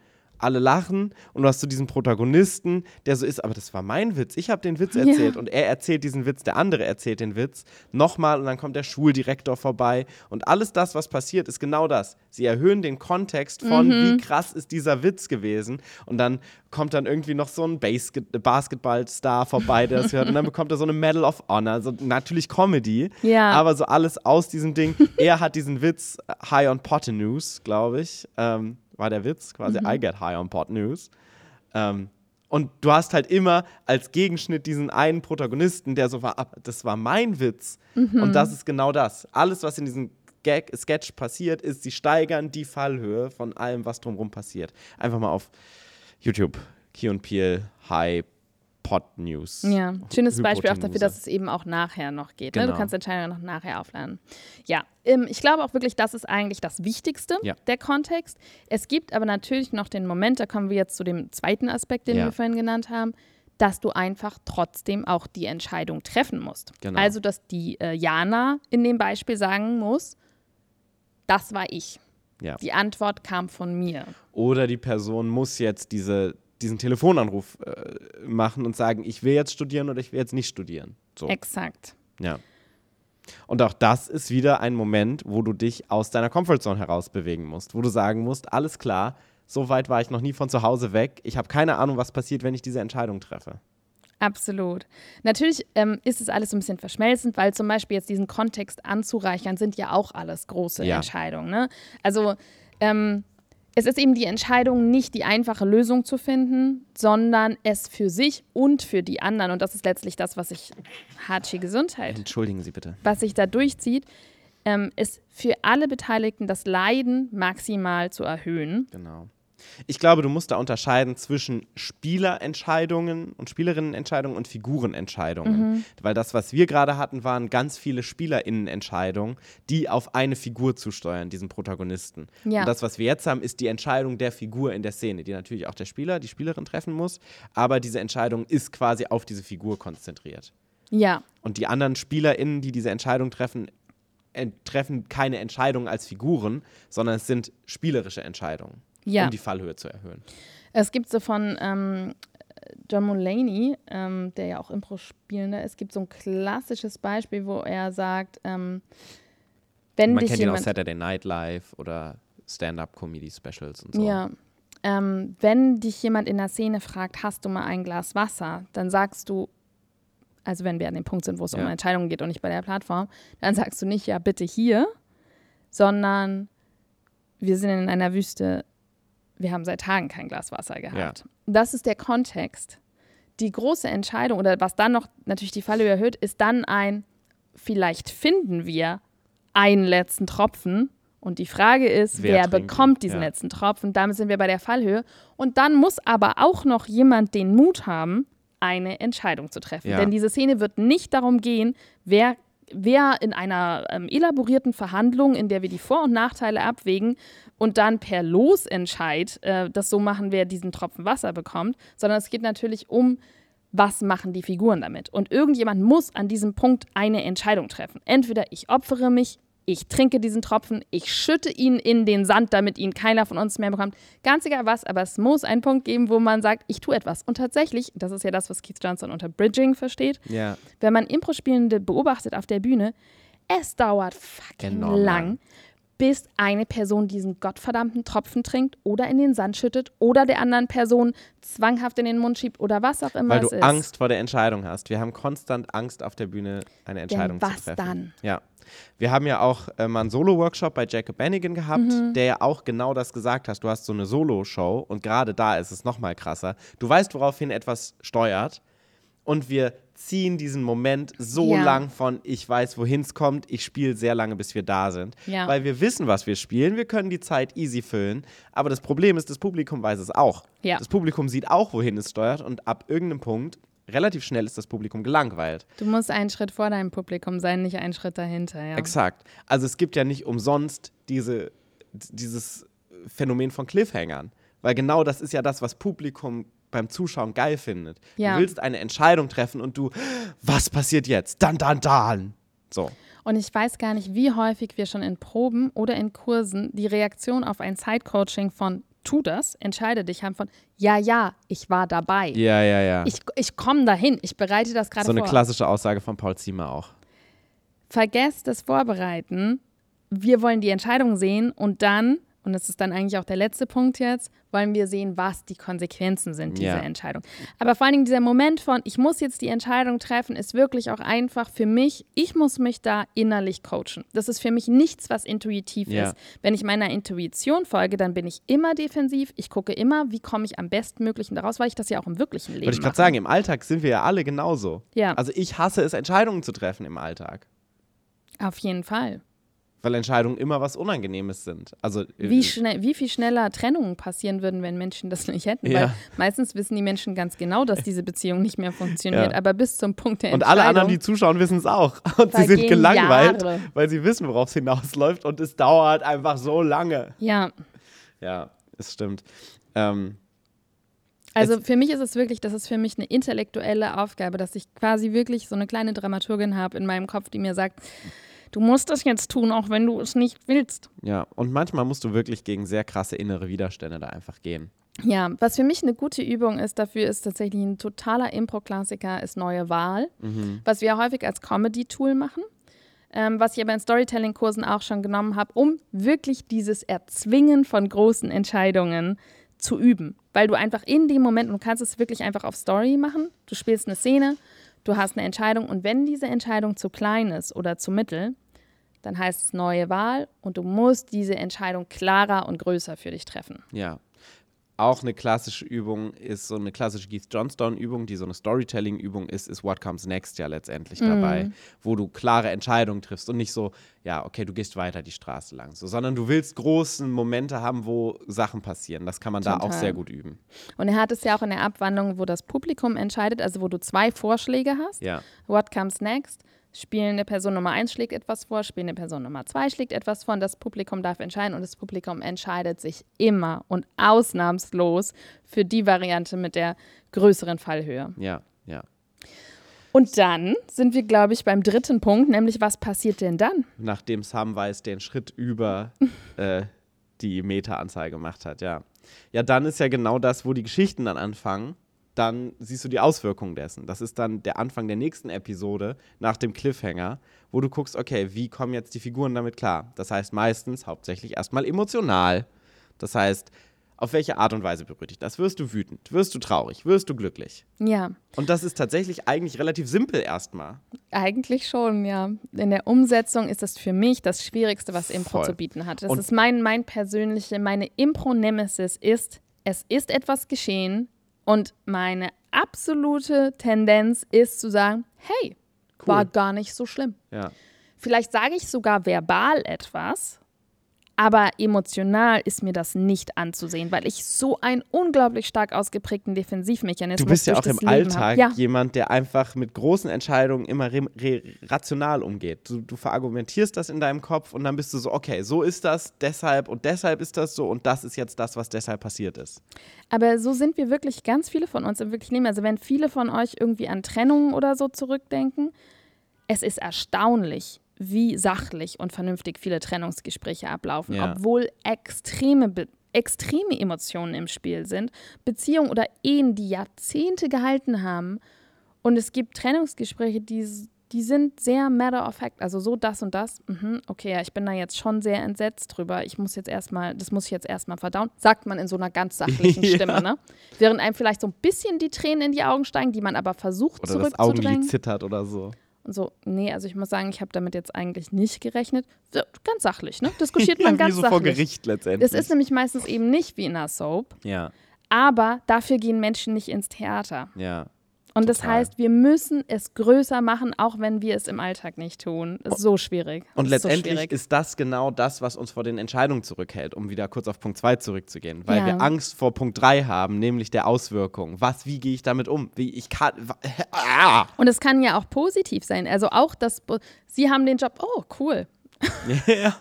Alle lachen und du hast so diesen Protagonisten, der so ist, aber das war mein Witz, ich habe den Witz Ja. erzählt und er erzählt diesen Witz, der andere erzählt den Witz nochmal und dann kommt der Schuldirektor vorbei und alles das, was passiert, ist genau das. Sie erhöhen den Kontext von, wie krass ist dieser Witz gewesen und dann kommt dann irgendwie noch so ein Basket Basketballstar vorbei, der das hört und dann bekommt er so eine Medal of Honor, so natürlich Comedy, Ja. aber so alles aus diesem Ding. er hat diesen Witz äh, High on Pot News, glaube ich, ähm, war der Witz quasi I get high on Pot News. Ähm, und du hast halt immer als Gegenschnitt diesen einen Protagonisten, der so war, "Ah, das war mein Witz. Und das ist genau das. Alles, was in diesem Gag, Sketch passiert, ist, sie steigern die Fallhöhe von allem, was drumherum passiert. Einfach mal auf YouTube, Key und Peel, High Pot News. Ja, schönes Beispiel auch dafür, dass es eben auch nachher noch geht. Ne? Du Genau. kannst Entscheidungen noch nachher aufladen. Ja, ähm, ich glaube auch wirklich, das ist eigentlich das Wichtigste, Ja. der Kontext. Es gibt aber natürlich noch den Moment, da kommen wir jetzt zu dem zweiten Aspekt, den Ja. wir vorhin genannt haben, dass du einfach trotzdem auch die Entscheidung treffen musst. Genau. Also, dass die äh, Jana in dem Beispiel sagen muss, das war ich. Ja. Die Antwort kam von mir. Oder die Person muss jetzt diese, diesen Telefonanruf äh, machen und sagen, ich will jetzt studieren oder ich will jetzt nicht studieren. So. Exakt. Ja. Und auch das ist wieder ein Moment, wo du dich aus deiner Comfortzone heraus bewegen musst, wo du sagen musst, alles klar, so weit war ich noch nie von zu Hause weg. Ich habe keine Ahnung, was passiert, wenn ich diese Entscheidung treffe. Absolut. Natürlich ähm, ist es alles ein bisschen verschmelzend, weil zum Beispiel jetzt diesen Kontext anzureichern, sind ja auch alles große Ja. Entscheidungen. Ne? Also ähm, es ist eben die Entscheidung, nicht die einfache Lösung zu finden, sondern es für sich und für die anderen. Und das ist letztlich das, was sich Hatschi Gesundheit Entschuldigen Sie bitte. was sich da durchzieht, ähm, ist für alle Beteiligten das Leiden maximal zu erhöhen. Genau. Ich glaube, du musst da unterscheiden zwischen Spielerentscheidungen und Spielerinnenentscheidungen und Figurenentscheidungen. Mhm. Weil das, was wir gerade hatten, waren ganz viele Spielerinnenentscheidungen, die auf eine Figur zusteuern, diesen Protagonisten. Ja. Und das, was wir jetzt haben, ist die Entscheidung der Figur in der Szene, die natürlich auch der Spieler, die Spielerin treffen muss. Aber diese Entscheidung ist quasi auf diese Figur konzentriert. Ja, Und die anderen SpielerInnen, die diese Entscheidung treffen, treffen keine Entscheidungen als Figuren, sondern es sind spielerische Entscheidungen, ja. um die Fallhöhe zu erhöhen. Es gibt so von ähm, John Mulaney, ähm, der ja auch Impro-Spielender ist, gibt so ein klassisches Beispiel, wo er sagt, ähm, wenn Man dich kennt ihn aus jemand, Saturday Night Live oder Stand-Up-Comedy-Specials und so. ja, ähm, wenn dich jemand in der Szene fragt, hast du mal ein Glas Wasser, dann sagst du, also wenn wir an dem Punkt sind, wo es um Ja. Entscheidungen geht und nicht bei der Plattform, dann sagst du nicht, ja, bitte hier, sondern wir sind in einer Wüste, wir haben seit Tagen kein Glas Wasser gehabt. Das ist der Kontext. Die große Entscheidung oder was dann noch natürlich die Falle erhöht, ist dann ein, vielleicht finden wir einen letzten Tropfen und die Frage ist, Wer wer, bekommt diesen Ja. letzten Tropfen? Damit sind wir bei der Fallhöhe. Und dann muss aber auch noch jemand den Mut haben, eine Entscheidung zu treffen. Ja. Denn diese Szene wird nicht darum gehen, wer, wer in einer ähm, elaborierten Verhandlung, in der wir die Vor- und Nachteile abwägen und dann per Losentscheid äh, das so machen, wer diesen Tropfen Wasser bekommt, sondern es geht natürlich um, was machen die Figuren damit. Und irgendjemand muss an diesem Punkt eine Entscheidung treffen. Entweder ich opfere mich, ich trinke diesen Tropfen, ich schütte ihn in den Sand, damit ihn keiner von uns mehr bekommt. Ganz egal was, aber es muss einen Punkt geben, wo man sagt, ich tue etwas. Und tatsächlich, das ist ja das, was Keith Johnson unter Bridging versteht, Ja. wenn man Impro-Spielende beobachtet auf der Bühne, es dauert fucking Enorm lang. lang, bis eine Person diesen gottverdammten Tropfen trinkt oder in den Sand schüttet oder der anderen Person zwanghaft in den Mund schiebt oder was auch immer Weil du es ist. Angst vor der Entscheidung hast. Wir haben konstant Angst auf der Bühne, eine Entscheidung was zu treffen. dann? Ja. Wir haben ja auch äh, mal einen Solo-Workshop bei Jacob Bennigan gehabt, Mhm. der ja auch genau das gesagt hat. Du hast so eine Solo-Show und gerade da ist es nochmal krasser. Du weißt, woraufhin etwas steuert und wir ziehen diesen Moment so Ja. lang von ich weiß, wohin es kommt, ich spiele sehr lange, bis wir da sind. Ja. Weil wir wissen, was wir spielen, wir können die Zeit easy füllen. Aber das Problem ist, das Publikum weiß es auch. Ja. Das Publikum sieht auch, wohin es steuert und ab irgendeinem Punkt, relativ schnell ist das Publikum gelangweilt. Du musst einen Schritt vor deinem Publikum sein, nicht einen Schritt dahinter. Ja. Exakt. Also es gibt ja nicht umsonst diese, dieses Phänomen von Cliffhangern. Weil genau das ist ja das, was Publikum beim Zuschauen geil findet. Ja. Du willst eine Entscheidung treffen und du, was passiert jetzt? Dann, dann, dann. So. Und ich weiß gar nicht, wie häufig wir schon in Proben oder in Kursen die Reaktion auf ein Side-Coaching von tu das, entscheide dich haben von ja, ja, ich war dabei. Ja, ja, ja. Ich, ich komme dahin, ich bereite das gerade so eine vor. klassische Aussage von Paul Ziemer auch. Vergesst das Vorbereiten. Wir wollen die Entscheidung sehen und dann, und das ist dann eigentlich auch der letzte Punkt jetzt, wollen wir sehen, was die Konsequenzen sind dieser Ja. Entscheidung. Aber vor allen Dingen dieser Moment von, ich muss jetzt die Entscheidung treffen, ist wirklich auch einfach für mich, ich muss mich da innerlich coachen. Das ist für mich nichts, was intuitiv Ja. ist. Wenn ich meiner Intuition folge, dann bin ich immer defensiv. Ich gucke immer, wie komme ich am bestmöglichen daraus, weil ich das ja auch im wirklichen Leben Wollte ich gerade sagen, im Alltag sind wir ja alle genauso. Ja. Also ich hasse es, Entscheidungen zu treffen im Alltag. Auf jeden Fall. Weil Entscheidungen immer was Unangenehmes sind. Also Wie, schnell, wie viel schneller Trennungen passieren würden, wenn Menschen das nicht hätten. Ja. Weil meistens wissen die Menschen ganz genau, dass diese Beziehung nicht mehr funktioniert. Ja. Aber bis zum Punkt der Und Entscheidung. alle anderen, die zuschauen, wissen es auch. Und sie sind gelangweilt, Jahre. weil sie wissen, worauf es hinausläuft. Und es dauert einfach so lange. Ja, Ja, es stimmt. Ähm, also für mich ist es wirklich, das ist für mich eine intellektuelle Aufgabe, dass ich quasi wirklich so eine kleine Dramaturgin habe in meinem Kopf, die mir sagt, du musst das jetzt tun, auch wenn du es nicht willst. ja, und manchmal musst du wirklich gegen sehr krasse innere Widerstände da einfach gehen. Ja, was für mich eine gute Übung ist dafür, ist tatsächlich ein totaler Impro-Klassiker, ist Neue Wahl, was wir häufig als Comedy-Tool machen. Ähm, was ich aber in Storytelling-Kursen auch schon genommen habe, um wirklich dieses Erzwingen von großen Entscheidungen zu üben. Weil du einfach in dem Moment, und du kannst es wirklich einfach auf Story machen, du spielst eine Szene, du hast eine Entscheidung und wenn diese Entscheidung zu klein ist oder zu mittel, dann heißt es neue Wahl und du musst diese Entscheidung klarer und größer für dich treffen. Ja. Auch eine klassische Übung ist, so eine klassische Keith Johnstone-Übung, die so eine Storytelling-Übung ist, ist What Comes Next ja letztendlich Mhm. dabei, wo du klare Entscheidungen triffst und nicht so, ja, okay, du gehst weiter die Straße lang, so, sondern du willst großen Momente haben, wo Sachen passieren. Das kann man da auch Total. sehr gut üben. Und er hat es ja auch in der Abwandlung, wo das Publikum entscheidet, also wo du zwei Vorschläge hast. Ja, What comes next? Spielende Person Nummer 1 schlägt etwas vor, spielende Person Nummer 2 schlägt etwas vor und das Publikum darf entscheiden und das Publikum entscheidet sich immer und ausnahmslos für die Variante mit der größeren Fallhöhe. ja, ja. Und dann sind wir, glaube ich, beim dritten Punkt, nämlich was passiert denn dann? Nachdem Samwise den Schritt über äh, die Meta-Anzahl gemacht hat, ja. Ja, dann ist ja genau das, wo die Geschichten dann anfangen. Dann siehst du die Auswirkungen dessen. Das ist dann der Anfang der nächsten Episode nach dem Cliffhanger, wo du guckst, okay, wie kommen jetzt die Figuren damit klar? Das heißt meistens hauptsächlich erstmal emotional. Das heißt, auf welche Art und Weise berührt dich das? Wirst du wütend? Wirst du traurig? Wirst du glücklich? Ja, Und das ist tatsächlich eigentlich relativ simpel erstmal. eigentlich schon, ja. In der Umsetzung ist das für mich das Schwierigste, was Impro Voll. zu bieten hat. Das Und- ist mein, mein persönliche, meine Impro-Nemesis ist, es ist etwas geschehen und meine absolute Tendenz ist zu sagen, hey, war gar nicht so schlimm. Ja. Vielleicht sage ich sogar verbal etwas, aber emotional ist mir das nicht anzusehen, weil ich so einen unglaublich stark ausgeprägten Defensivmechanismus Du bist ja auch im Leben Alltag habe. Ja, jemand, der einfach mit großen Entscheidungen immer rational umgeht. Du, du verargumentierst das in deinem Kopf und dann bist du so, okay, so ist das, deshalb und deshalb ist das so und das ist jetzt das, was deshalb passiert ist. aber so sind wir wirklich ganz viele von uns im wirklichen Leben. Also wenn viele von euch irgendwie an Trennungen oder so zurückdenken, es ist erstaunlich, wie sachlich und vernünftig viele Trennungsgespräche ablaufen, Ja. obwohl extreme, Be extreme Emotionen im Spiel sind. Beziehungen oder Ehen, die Jahrzehnte gehalten haben. Und es gibt Trennungsgespräche, die, die sind sehr matter of fact, also so das und das. Mhm, okay, ja, ich bin da jetzt schon sehr entsetzt drüber. Ich muss jetzt erstmal, das muss ich jetzt erstmal verdauen, sagt man in so einer ganz sachlichen Ja. Stimme, ne? Während einem vielleicht so ein bisschen die Tränen in die Augen steigen, die man aber versucht Oder das Augenlid zurückzudrängen. zittert oder so. Und so, nee, also ich muss sagen, ich habe damit jetzt eigentlich nicht gerechnet. So, ganz sachlich, ne? Diskutiert man ja, ganz wie so vor sachlich. Gericht letztendlich. Das ist nämlich meistens eben nicht wie in einer Soap, ja, aber dafür gehen Menschen nicht ins Theater. ja. Und das Total. heißt, wir müssen es größer machen, auch wenn wir es im Alltag nicht tun. Das ist so schwierig. Und Das ist letztendlich so schwierig. ist das genau das, was uns vor den Entscheidungen zurückhält, um wieder kurz auf Punkt 2 zurückzugehen. Weil Ja. wir Angst vor Punkt 3 haben, nämlich der Auswirkung. Was, wie gehe ich damit um? Wie ich kann. Ah! Und es kann ja auch positiv sein. Also auch das, Sie haben den Job, oh cool. ja.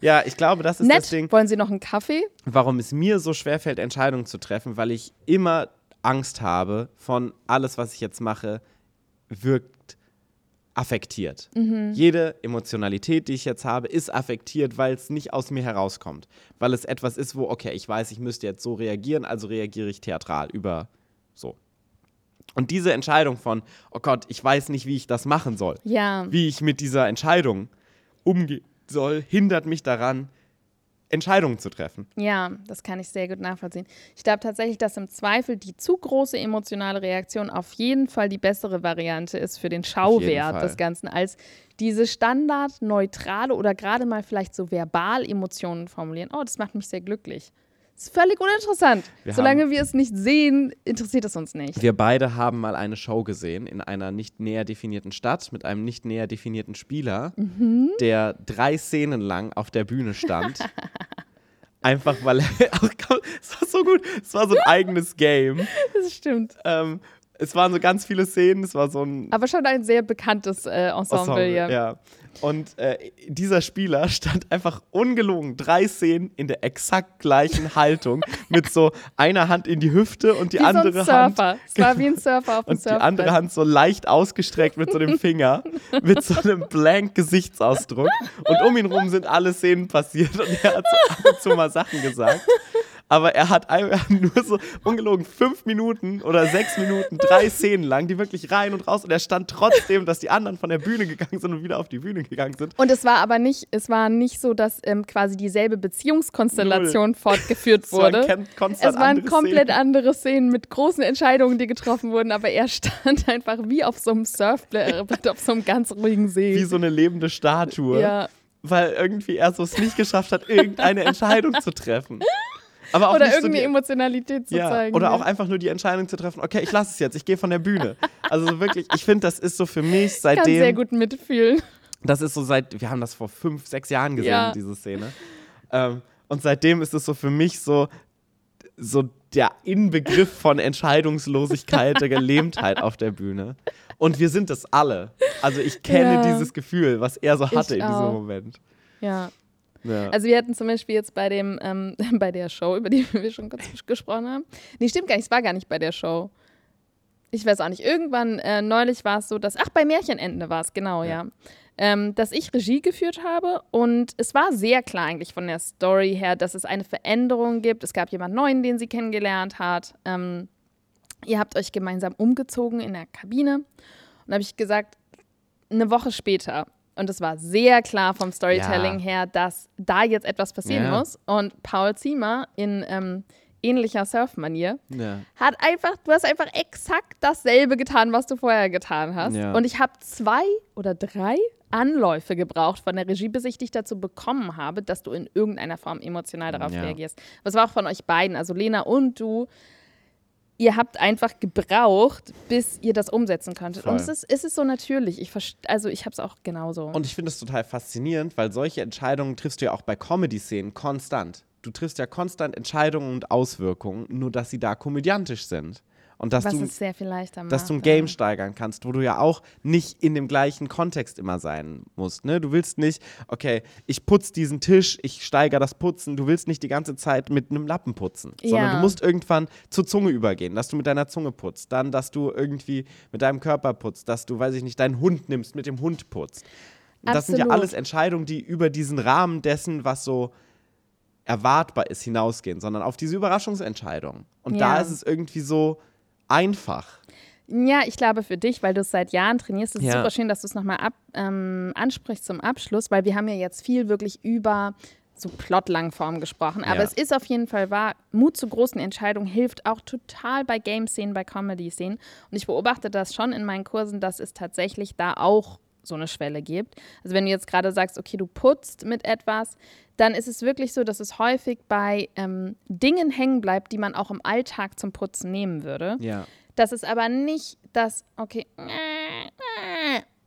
ja, ich glaube, das ist das Nett. Ding, Wollen Sie noch einen Kaffee? warum es mir so schwerfällt, Entscheidungen zu treffen, weil ich immer Angst habe von alles, was ich jetzt mache, wirkt affektiert. Jede Emotionalität, die ich jetzt habe, ist affektiert, weil es nicht aus mir herauskommt. Weil es etwas ist, wo, okay, ich weiß, ich müsste jetzt so reagieren, also reagiere ich theatral über so. Und diese Entscheidung von, oh Gott, ich weiß nicht, wie ich das machen soll, Ja. wie ich mit dieser Entscheidung umgehen soll, hindert mich daran, Entscheidungen zu treffen. Ja, das kann ich sehr gut nachvollziehen. Ich glaube tatsächlich, dass im Zweifel die zu große emotionale Reaktion auf jeden Fall die bessere Variante ist für den Schauwert des Ganzen, als diese standardneutrale oder gerade mal vielleicht so verbal Emotionen formulieren. Oh, das macht mich sehr glücklich. Ist völlig uninteressant. Wir Solange wir es nicht sehen, interessiert es uns nicht. Wir beide haben mal eine Show gesehen in einer nicht näher definierten Stadt mit einem nicht näher definierten Spieler, Mhm. der drei Szenen lang auf der Bühne stand. Einfach weil er. Es war so gut. Es war so ein eigenes Game. Das stimmt. Ähm, es waren so ganz viele Szenen. Es war so ein Aber schon ein sehr bekanntes äh, Ensemble, Ensemble, ja. ja. Und äh, dieser Spieler stand einfach ungelogen drei Szenen in der exakt gleichen Haltung mit so einer Hand in die Hüfte und die Wie andere so ein Hand Surfer. Es war wie ein Surfer auf dem und die Surfbrett. andere Hand so leicht ausgestreckt mit so dem Finger, mit so einem blank Gesichtsausdruck. Und um ihn rum sind alle Szenen passiert und er hat so ab und zu mal Sachen gesagt. Aber er hat nur so ungelogen fünf Minuten oder sechs Minuten, drei Szenen lang, die wirklich rein und raus. Und er stand trotzdem, dass die anderen von der Bühne gegangen sind und wieder auf die Bühne gegangen sind. Und es war aber nicht, es war nicht so, dass ähm, quasi dieselbe Beziehungskonstellation fortgeführt Es waren wurde. konstant Es waren komplett Szenen. andere Szenen mit großen Entscheidungen, die getroffen wurden, aber er stand einfach wie auf so einem Surfbrett auf so einem ganz ruhigen See. Wie so eine lebende Statue. ja, Weil irgendwie er so es nicht geschafft hat, irgendeine Entscheidung zu treffen. Aber auch oder so irgendeine die- Emotionalität zu ja, zeigen. oder ne? auch einfach nur die Entscheidung zu treffen, okay, ich lasse es jetzt, ich gehe von der Bühne. Also so wirklich, ich finde, das ist so für mich Ich kann sehr seitdem, gut mitfühlen. das ist so seit, wir haben das vor fünf, sechs Jahren gesehen, Ja. diese Szene. Ähm, und seitdem ist es so für mich so, so der Inbegriff von Entscheidungslosigkeit, der Gelähmtheit auf der Bühne. Und wir sind das alle. Also ich kenne Ja. dieses Gefühl, was er so hatte Ich in diesem auch. Moment. Ja. Ja. Also wir hatten zum Beispiel jetzt bei dem, ähm, bei der Show, über die wir schon kurz gesprochen haben. Nee, stimmt gar nicht, es war gar nicht bei der Show. Ich weiß auch nicht. Irgendwann äh, neulich war es so, dass, ach, bei Märchenende war es, genau, ja. Ja. Ähm, dass ich Regie geführt habe und es war sehr klar eigentlich von der Story her, dass es eine Veränderung gibt. Es gab jemanden Neuen, den sie kennengelernt hat. Ähm, ihr habt euch gemeinsam umgezogen in der Kabine. Und habe ich gesagt, eine Woche später. Und es war sehr klar vom Storytelling Ja. her, dass da jetzt etwas passieren Ja. muss. Und Paul Ziemer in ähm, ähnlicher Surfmanier ja. hat einfach, du hast einfach exakt dasselbe getan, was du vorher getan hast. Und ich habe zwei oder drei Anläufe gebraucht von der Regie, bis ich dich dazu bekommen habe, dass du in irgendeiner Form emotional darauf reagierst. Das war auch von euch beiden, also Lena und du. Ihr habt einfach gebraucht, bis ihr das umsetzen könntet. Voll. Und es ist, es ist so natürlich. Ich also ich habe es auch genauso. Und ich finde es total faszinierend, weil solche Entscheidungen triffst du ja auch bei Comedy-Szenen konstant. Du triffst ja konstant Entscheidungen und Auswirkungen, nur dass sie da komödiantisch sind. Und dass was du, es sehr viel leichter macht. dass du ein ja. Game steigern kannst, wo du ja auch nicht in dem gleichen Kontext immer sein musst. Ne? Du willst nicht, okay, ich putze diesen Tisch, ich steigere das Putzen. Du willst nicht die ganze Zeit mit einem Lappen putzen, sondern Ja. du musst irgendwann zur Zunge übergehen, dass du mit deiner Zunge putzt, dann, dass du irgendwie mit deinem Körper putzt, dass du, weiß ich nicht, deinen Hund nimmst, mit dem Hund putzt. Und das sind ja Absolut. alles Entscheidungen, die über diesen Rahmen dessen, was so erwartbar ist, hinausgehen, sondern auf diese Überraschungsentscheidung. Und da Ja. ist es irgendwie so einfach. Ja, ich glaube für dich, weil du es seit Jahren trainierst, ist es Ja. super schön, dass du es nochmal ab, ähm, ansprichst zum Abschluss, weil wir haben ja jetzt viel wirklich über so Plotlangform gesprochen. Aber Ja. es ist auf jeden Fall wahr, Mut zu großen Entscheidungen hilft auch total bei Game-Szenen, bei Comedy-Szenen. Und ich beobachte das schon in meinen Kursen, dass es tatsächlich da auch so eine Schwelle gibt. Also wenn du jetzt gerade sagst, okay, du putzt mit etwas, dann ist es wirklich so, dass es häufig bei ähm, Dingen hängen bleibt, die man auch im Alltag zum Putzen nehmen würde. Ja. Das ist aber nicht das, okay,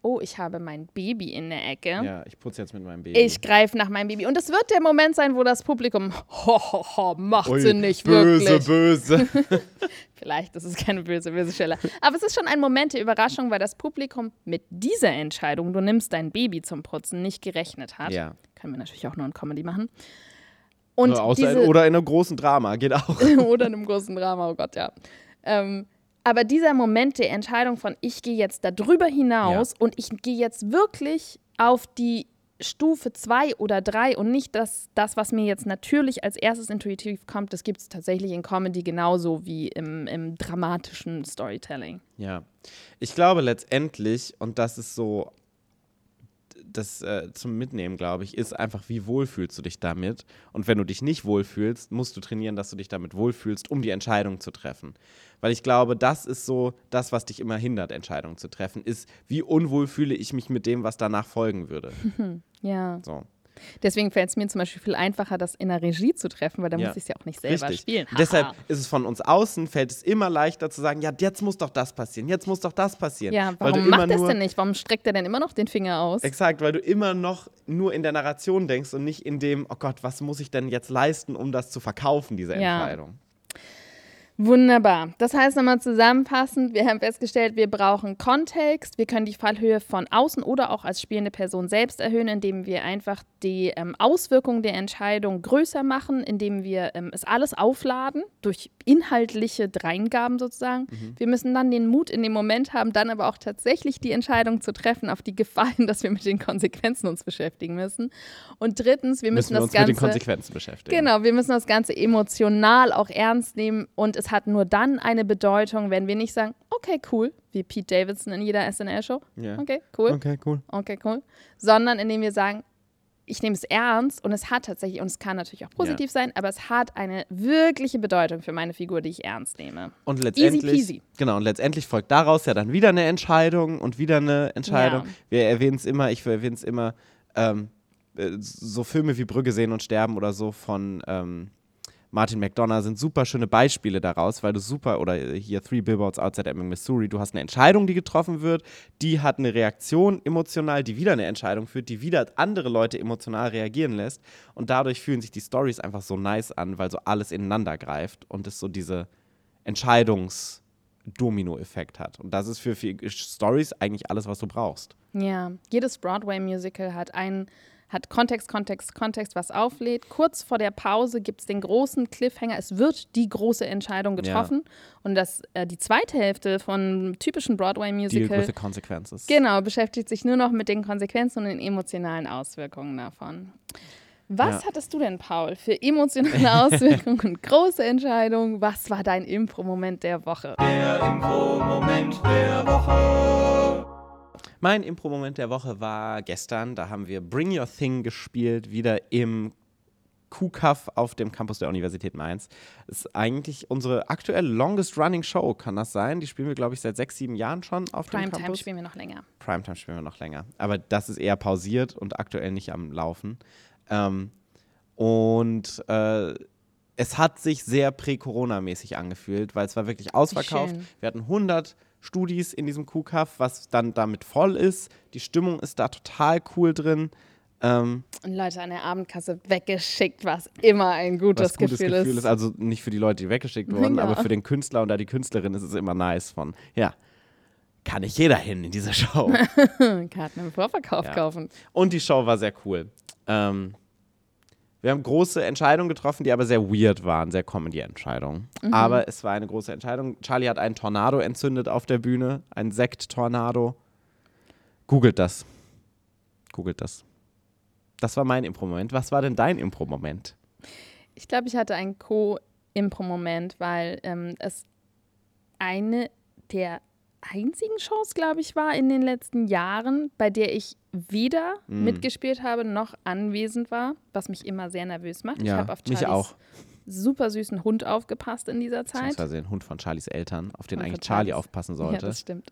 oh, ich habe mein Baby in der Ecke. Ja, ich putze jetzt mit meinem Baby. Ich greife nach meinem Baby. Und es wird der Moment sein, wo das Publikum, ho, ho, ho, macht Ui, sie nicht böse, wirklich. böse. Vielleicht ist es keine böse, böse Stelle. Aber es ist schon ein Moment der Überraschung, weil das Publikum mit dieser Entscheidung, du nimmst dein Baby zum Putzen, nicht gerechnet hat. ja. Können wir natürlich auch nur in Comedy machen. Und Außer diese, in, oder in einem großen Drama, geht auch. oder in einem großen Drama, oh Gott, ja. Ähm, aber dieser Moment der Entscheidung von, ich gehe jetzt darüber hinaus und ich gehe jetzt wirklich auf die Stufe 2 oder 3 und nicht das, das, was mir jetzt natürlich als erstes intuitiv kommt, das gibt es tatsächlich in Comedy genauso wie im, im dramatischen Storytelling. Ja. Ich glaube letztendlich, und das ist so das äh, zum Mitnehmen, glaube ich, ist einfach, wie wohl fühlst du dich damit? Und wenn du dich nicht wohlfühlst, musst du trainieren, dass du dich damit wohlfühlst, um die Entscheidung zu treffen. Weil ich glaube, das ist so das, was dich immer hindert, Entscheidungen zu treffen, ist, wie unwohl fühle ich mich mit dem, was danach folgen würde. Ja. So. Deswegen fällt es mir zum Beispiel viel einfacher, das in der Regie zu treffen, weil da Ja. muss ich es ja auch nicht selber Richtig. spielen. Und Deshalb ist es von uns außen, fällt es immer leichter zu sagen, ja, jetzt muss doch das passieren, jetzt muss doch das passieren. ja, warum macht das nur, denn nicht? Warum streckt er denn immer noch den Finger aus? Exakt, weil du immer noch nur in der Narration denkst und nicht in dem, oh Gott, was muss ich denn jetzt leisten, um das zu verkaufen, diese Ja. Wunderbar. Das heißt nochmal zusammenfassend, wir haben festgestellt, wir brauchen Kontext. Wir können die Fallhöhe von außen oder auch als spielende Person selbst erhöhen, indem wir einfach die ähm, Auswirkungen der Entscheidung größer machen, indem wir ähm, es alles aufladen durch inhaltliche Dreingaben sozusagen. Wir müssen dann den Mut in dem Moment haben, dann aber auch tatsächlich die Entscheidung zu treffen, auf die Gefahr hin, dass wir mit den Konsequenzen uns beschäftigen müssen. Und drittens, wir müssen, Müssen wir das uns Ganze mit den Konsequenzen beschäftigen. Genau, wir müssen das Ganze emotional auch ernst nehmen und es hat nur dann eine Bedeutung, wenn wir nicht sagen, okay, cool, wie Pete Davidson in jeder SNL-Show. Ja. Okay, cool, Okay, cool. okay, cool. Sondern indem wir sagen, ich nehme es ernst und es hat tatsächlich, und es kann natürlich auch positiv sein, aber es hat eine wirkliche Bedeutung für meine Figur, die ich ernst nehme. Und Easy letztendlich, peasy. genau, und letztendlich folgt daraus ja dann wieder eine Entscheidung und wieder eine Entscheidung. Ja. Wir erwähnen es immer, ich erwähne es immer, ähm, äh, so Filme wie Brügge sehen und sterben oder so von ähm, Martin McDonough sind super schöne Beispiele daraus, weil du super, oder hier Three Billboards Outside Ebbing, Missouri, du hast eine Entscheidung, die getroffen wird, die hat eine Reaktion emotional, die wieder eine Entscheidung führt, die wieder andere Leute emotional reagieren lässt und dadurch fühlen sich die Stories einfach so nice an, weil so alles ineinander greift und es so diese Entscheidungs-Domino-Effekt hat. Und das ist für, für Stories eigentlich alles, was du brauchst. Ja, jedes Broadway-Musical hat einen hat Kontext, Kontext, Kontext, was auflädt. Kurz vor der Pause gibt es den großen Cliffhanger. Es wird die große Entscheidung getroffen. Ja. Und das, äh, die zweite Hälfte von typischen Broadway-Musical. Genau, beschäftigt sich nur noch mit den Konsequenzen und den emotionalen Auswirkungen davon. Was ja. hattest du denn, Paul, für emotionale Auswirkungen und große Entscheidungen? Was war dein Impro-Moment der Woche? Der Impro-Moment der Woche. Mein Impro-Moment der Woche war gestern. Da haben wir Bring Your Thing gespielt, wieder im QCAF auf dem Campus der Universität Mainz. Das ist eigentlich unsere aktuelle longest running Show, kann das sein? Die spielen wir, glaube ich, seit sechs, sieben Jahren schon auf Primetime dem Campus. Primetime spielen wir noch länger. Primetime spielen wir noch länger. Aber das ist eher pausiert und aktuell nicht am Laufen. Ähm, und äh, es hat sich sehr prä-Corona-mäßig angefühlt, weil es war wirklich ausverkauft. Wir hatten 100 Studis in diesem Kuhkaff, was dann damit voll ist. Die Stimmung ist da total cool drin. Ähm, und Leute an der Abendkasse weggeschickt, was immer ein gutes, gutes Gefühl, Gefühl ist. ist. Also nicht für die Leute, die weggeschickt wurden, ja. aber für den Künstler oder die Künstlerin ist es immer nice von, ja, kann nicht jeder hin in diese Show. Karten im Vorverkauf ja. kaufen. Und die Show war sehr cool. Ähm, wir haben große Entscheidungen getroffen, die aber sehr weird waren, sehr Comedy-Entscheidungen. Mhm. Aber es war eine große Entscheidung. Charlie hat einen Tornado entzündet auf der Bühne, ein Sekt-Tornado. Googelt das. Googelt das. Das war mein Impro-Moment. Was war denn dein Impro-Moment? Ich glaube, ich hatte einen Co-Impro-Moment, weil ähm, es eine der einzigen Shows, glaube ich, war in den letzten Jahren, bei der ich weder mm. mitgespielt habe noch anwesend war, was mich immer sehr nervös macht. Ja, ich habe auf Charlies super süßen Hund aufgepasst in dieser Zeit. War ein Hund von Charlies Eltern, auf den und eigentlich Charlie aufpassen sollte. Ja, das stimmt.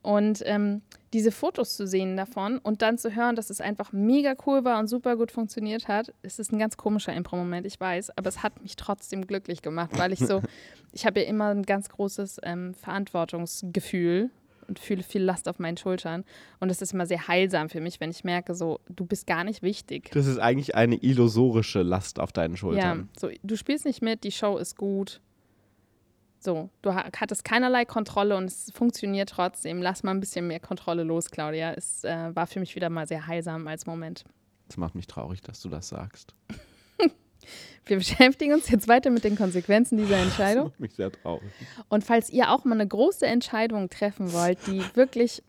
Und ähm, diese Fotos zu sehen davon und dann zu hören, dass es einfach mega cool war und super gut funktioniert hat, es ist ein ganz komischer Impro-Moment, ich weiß, aber es hat mich trotzdem glücklich gemacht, weil ich so, ich habe ja immer ein ganz großes ähm, Verantwortungsgefühl und fühle viel Last auf meinen Schultern. Und es ist immer sehr heilsam für mich, wenn ich merke, so, du bist gar nicht wichtig. Das ist eigentlich eine illusorische Last auf deinen Schultern. Ja, so, du spielst nicht mit, die Show ist gut so, du hattest keinerlei Kontrolle und es funktioniert trotzdem. Lass mal ein bisschen mehr Kontrolle los, Claudia. Es äh, war für mich wieder mal sehr heilsam als Moment. Es macht mich traurig, dass du das sagst. Wir beschäftigen uns jetzt weiter mit den Konsequenzen dieser Entscheidung. Das macht mich sehr traurig. Und falls ihr auch mal eine große Entscheidung treffen wollt, die wirklich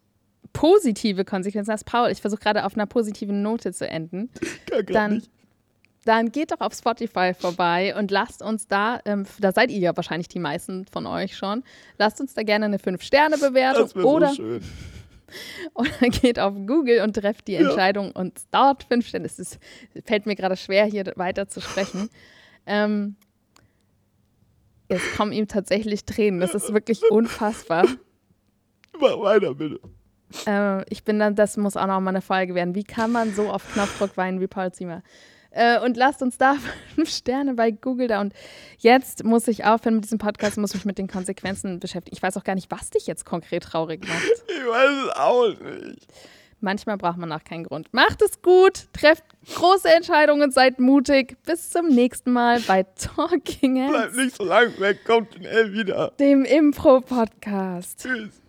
positive Konsequenzen hat, Paul, ich versuche gerade auf einer positiven Note zu enden, dann nicht dann geht doch auf Spotify vorbei und lasst uns da, ähm, da seid ihr ja wahrscheinlich die meisten von euch schon, lasst uns da gerne eine 5-Sterne-Bewertung das oder, so schön. Oder geht auf Google und trefft die Entscheidung ja. und dort 5 Sterne. Es ist, fällt mir gerade schwer, hier weiter zu sprechen. Ähm, es kommen ihm tatsächlich Tränen. Das ist wirklich unfassbar. Mach weiter, bitte. Äh, ich bin dann, das muss auch noch mal eine Folge werden. Wie kann man so auf Knopfdruck weinen wie Paul Ziemer? Äh, und lasst uns da fünf Sterne bei Google da. Und jetzt muss ich aufhören mit diesem Podcast, muss mich mit den Konsequenzen beschäftigen. Ich weiß auch gar nicht, was dich jetzt konkret traurig macht. Ich weiß es auch nicht. Manchmal braucht man auch keinen Grund. Macht es gut, trefft große Entscheidungen, seid mutig. Bis zum nächsten Mal bei Talking Heads. Bleibt nicht so lange weg, kommt schnell wieder. Dem Impro-Podcast. Tschüss.